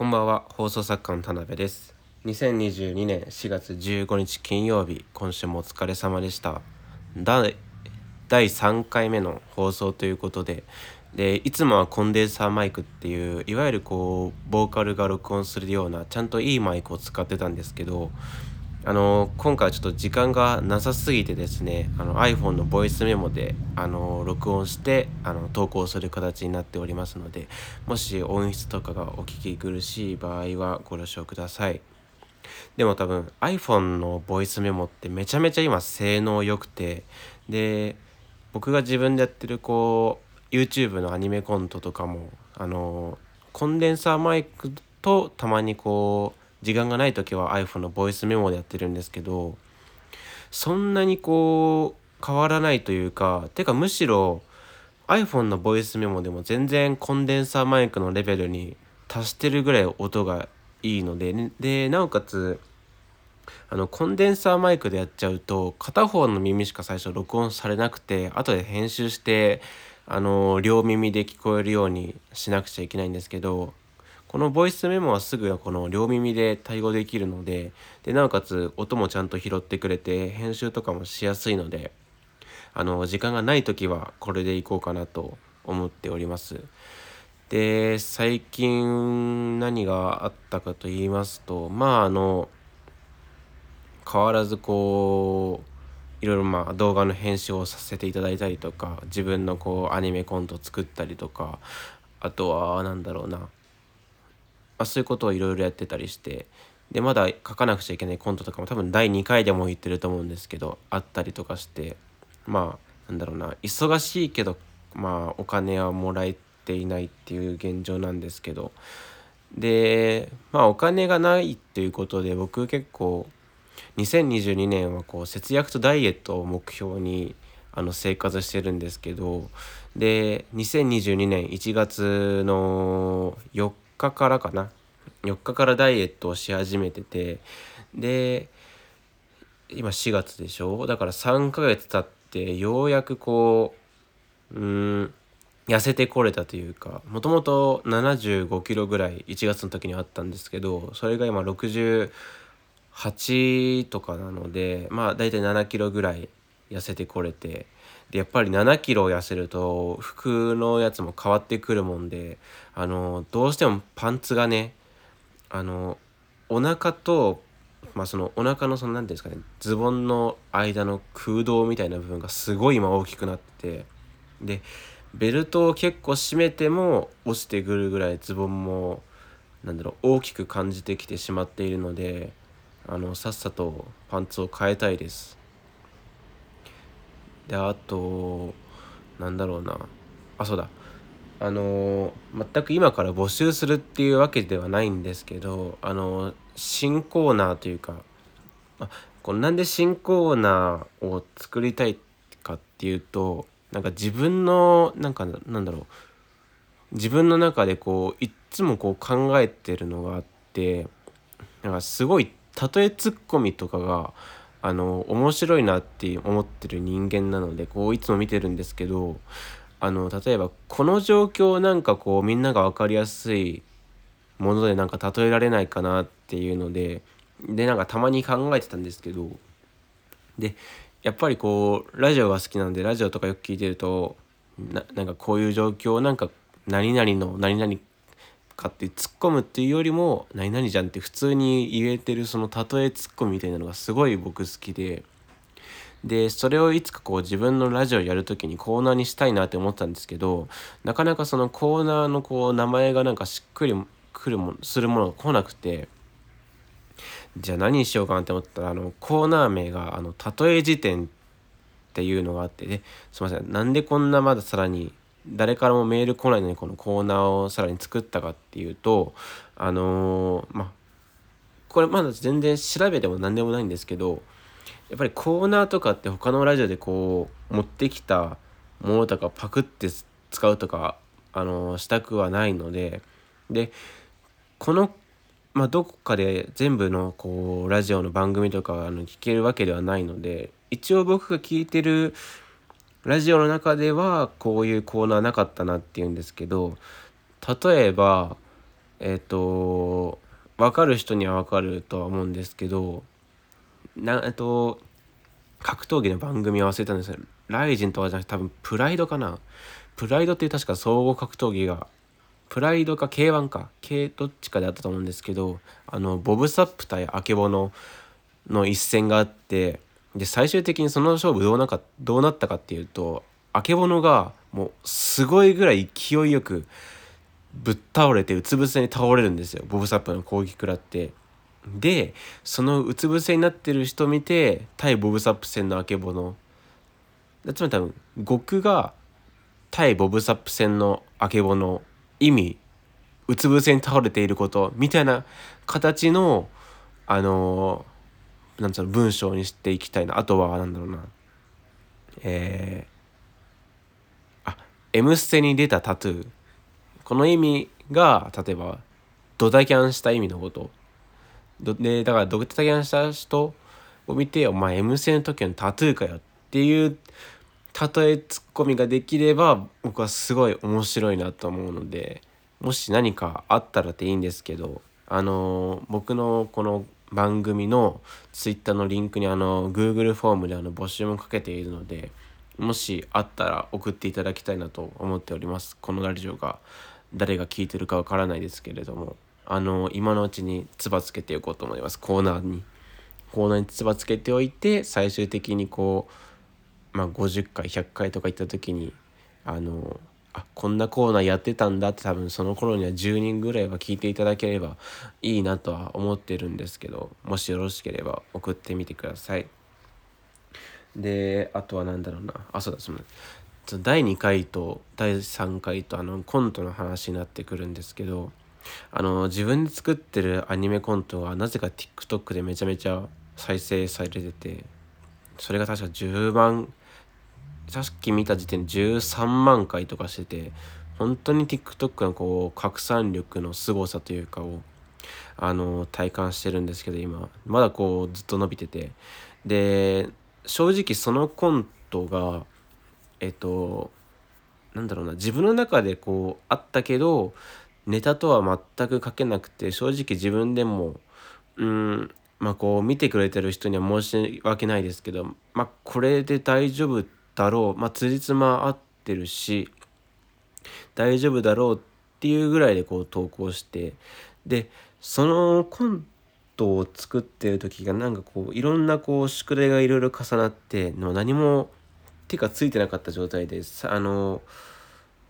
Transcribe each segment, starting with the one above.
こんばんは。放送作家の田辺です。2022年4月15日金曜日。今週もお疲れ様でした。第第3回目の放送ということで。でいつもはコンデンサーマイクっていういわゆるこうボーカルが録音するようなちゃんといいマイクを使ってたんですけどあの今回はちょっと時間がなさすぎてですねあの iPhone のボイスメモであの録音してあの投稿する形になっておりますのでもし音質とかがお聞き苦しい場合はご了承ください。でも多分 iPhone のボイスメモってめちゃめちゃ今性能良くてで僕が自分でやってるこう YouTube のアニメコントとかもあのコンデンサーマイクとたまにこう時間がない時は iPhone のボイスメモでやってるんですけどそんなにこう変わらないというかてかむしろ iPhone のボイスメモでも全然コンデンサーマイクのレベルに達してるぐらい音がいいので、でなおかつあのコンデンサーマイクでやっちゃうと片方の耳しか最初録音されなくて後で編集してあの両耳で聞こえるようにしなくちゃいけないんですけどこのボイスメモはすぐこの両耳で対応できるのででなおかつ音もちゃんと拾ってくれて編集とかもしやすいのであの時間がない時はこれでいこうかなと思っております。で最近何があったかと言いますとまああの変わらずこういろいろまあ動画の編集をさせていただいたりとか自分のこうアニメコント作ったりとかあとは何だろうなまあ、そういうことをいろいろやってたりしてでまだ書かなくちゃいけないコントとかも多分第2回でも言ってると思うんですけどあったりとかしてまあなんだろうな忙しいけどまあお金はもらえていないっていう現状なんですけどでまあお金がないっていうことで僕結構2022年はこう節約とダイエットを目標にあの生活してるんですけどで2022年1月の4日からかな。4日からダイエットをし始めてて。で今4月でしょ？だから3ヶ月経ってようやくこううん痩せてこれたというか。もともと75キロぐらい1月の時にあったんですけどそれが今68とかなのでまあ大体7キロぐらい痩せてこれて。でやっぱり7キロ痩せると服のやつも変わってくるもんであのどうしてもパンツがねあのお腹とまあそのお腹のその何ていうんですかねズボンの間の空洞みたいな部分がすごい今大きくなってでベルトを結構締めても落ちてくるぐらいズボンもなんだろう大きく感じてきてしまっているのであのさっさとパンツを変えたいです。であとなんだろうな。あそうだ。あの全く今から募集するっていうわけではないんですけどあの新コーナーというかあこれなんで新コーナーを作りたいかっていうとなんか自分のなんかなんだろう。自分の中でこういっつもこう考えてるのがあってなんかすごい例えツッコミとかがあの面白いなって思ってる人間なのでこういつも見てるんですけどあの例えばこの状況なんかこうみんなが分かりやすいものでなんか例えられないかなっていうのででなんかたまに考えてたんですけどでやっぱりこうラジオが好きなんでラジオとかよく聞いてるとななんかこういう状況なんか何々の何々かって突っ込むっていうよりも「何々じゃん」って普通に言えてるその例えツッコミみたいなのがすごい僕好きで。でそれをいつかこう自分のラジオやる時にコーナーにしたいなって思ったんですけどなかなかそのコーナーのこう名前がなんかしっくりくるもするものが来なくて。じゃあ何にしようかなって思ったらあのコーナー名が「あの例え辞典」っていうのがあってですいません。なんでこんなまださらに誰からもメール来ないのにこのコーナーをさらに作ったかっていうとあのー、まあこれまだ全然調べても何でもないんですけどやっぱりコーナーとかって他のラジオでこう持ってきたものとかパクって使うとか、あのー、したくはないのででこのまあ、どこかで全部のこうラジオの番組とかあの聞けるわけではないので一応僕が聞いてるラジオの中ではこういうコーナーなかったなっていうんですけど例えばえっ、と分かる人には分かるとは思うんですけどなえっと格闘技の番組忘れたんですけどライジンとかじゃなくて多分プライドかな。プライドっていう確か総合格闘技がプライドか K1 か。K どっちかであったと思うんですけどあのボブサップ対アケボノの一戦があってで最終的にその勝負どうなかどうなったかっていうとあけぼのがもうすごいぐらい勢いよくぶっ倒れてうつ伏せに倒れるんですよボブ・サップの攻撃食らって。でそのうつ伏せになってる人見て対ボブ・サップ戦のあけぼのつまり多分極が対ボブ・サップ戦のあけぼの意味うつ伏せに倒れていることみたいな形のあのなんつうの文章にしていきたいな。あとは何だろうな。えー、あ「M ステ」に出たタトゥー。この意味が例えばドタキャンした意味のこと。でだからドタキャンした人を見て「お前 M ステの時のタトゥーかよ」っていう例えツッコミができれば僕はすごい面白いなと思うのでもし何かあったらっていいんですけどあの僕のこの番組の Twitter のリンクにあの Google フォームであの募集もかけているのでもしあったら送っていただきたいなと思っております。このラジオが誰が聞いてるかわからないですけれどもあの今のうちにつばつけておこうと思います。コーナーに。コーナーにつばつけておいて最終的にこうまあ50回100回とか行った時にあのあこんなコーナーやってたんだって多分その頃には10人ぐらいは聞いていただければいいなとは思ってるんですけどもしよろしければ送ってみてください。であとは何だろうな。あそうだその第2回と第3回とあのコントの話になってくるんですけどあの自分で作ってるアニメコントがなぜか TikTok でめちゃめちゃ再生されててそれが確か10万さっき見た時点で13万回とかしてて本当に TikTok のこう拡散力の凄さというかをあの体感してるんですけど今。まだこうずっと伸びてて。で正直そのコントがえっとなんだろうな。自分の中でこうあったけどネタとは全く書けなくて正直自分でもうんまあこう見てくれてる人には申し訳ないですけどまあこれで大丈夫ってだろう。まあ辻褄合ってるし大丈夫だろうっていうぐらいでこう投稿してでそのコントを作ってる時がなんかこういろんなこう宿題がいろいろ重なっての何も手がついてなかった状態であの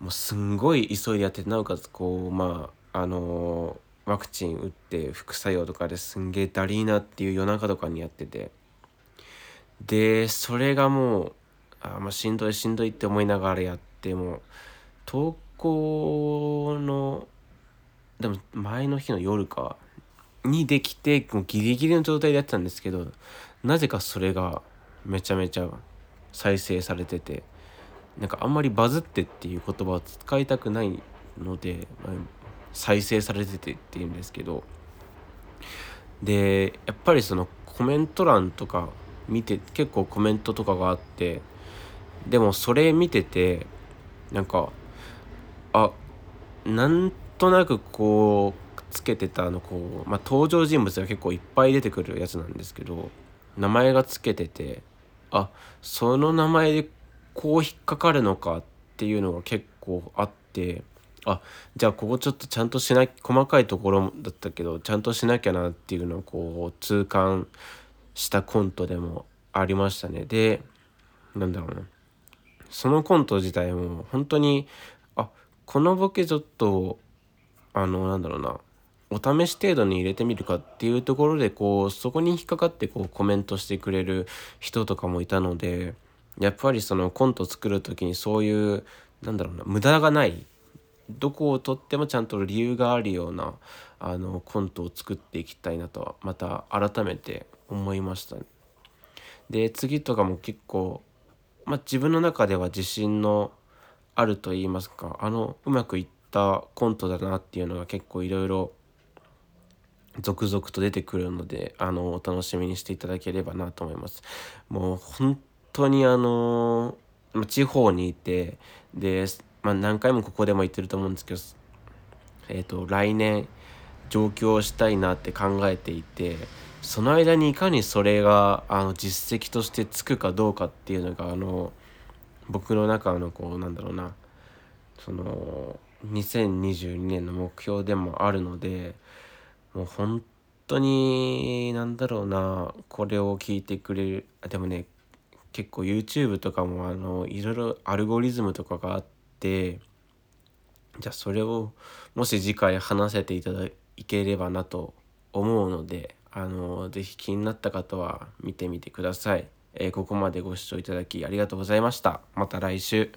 もうすんごい急いでやってなおかつこうまああのワクチン打って副作用とかですんげえだりーなっていう夜中とかにやってて。でそれがもうあまあしんどいしんどいって思いながらやっても投稿のでも前の日の夜かにできてもうギリギリの状態でやってたんですけどなぜかそれがめちゃめちゃ再生されててなんかあんまりバズってっていう言葉を使いたくないので、まあ、再生されててっていうんですけどでやっぱりそのコメント欄とか見て結構コメントとかがあってでもそれ見ててなんかあなんとなくこうつけてたあのこう、まあ、登場人物が結構いっぱい出てくるやつなんですけど名前がつけててあその名前でこう引っかかるのかっていうのが結構あってあじゃあここちょっとちゃんとしな細かいところだったけどちゃんとしなきゃなっていうのをこう痛感したコントでもありましたね。でなんだろうな。そのコント自体も本当にあこのボケちょっとあのなんだろうなお試し程度に入れてみるかっていうところでこうそこに引っかかってこうコメントしてくれる人とかもいたのでやっぱりそのコント作る時にそういうなんだろうな無駄がないどこをとってもちゃんと理由があるようなあのコントを作っていきたいなとはまた改めて思いました、ね、で次とかも結構まあ、自分の中では自信のあると言いますかあのうまくいったコントだなっていうのが結構いろいろ続々と出てくるのであのお楽しみにしていただければなと思います。もう本当にあの地方にいてで、まあ、何回もここでも言ってると思うんですけど、えーと、来年上京したいなって考えていてその間にいかにそれがあの実績としてつくかどうかっていうのがあの僕の中のこうなんだろうなその2022年の目標でもあるのでもう本当になんだろうなこれを聞いてくれるでもね結構 YouTube とかもあのいろいろアルゴリズムとかがあってじゃあそれをもし次回話せていただければなと思うのであの是非気になった方は見てみてください。えー、ここまでご視聴いただきありがとうございました。また来週。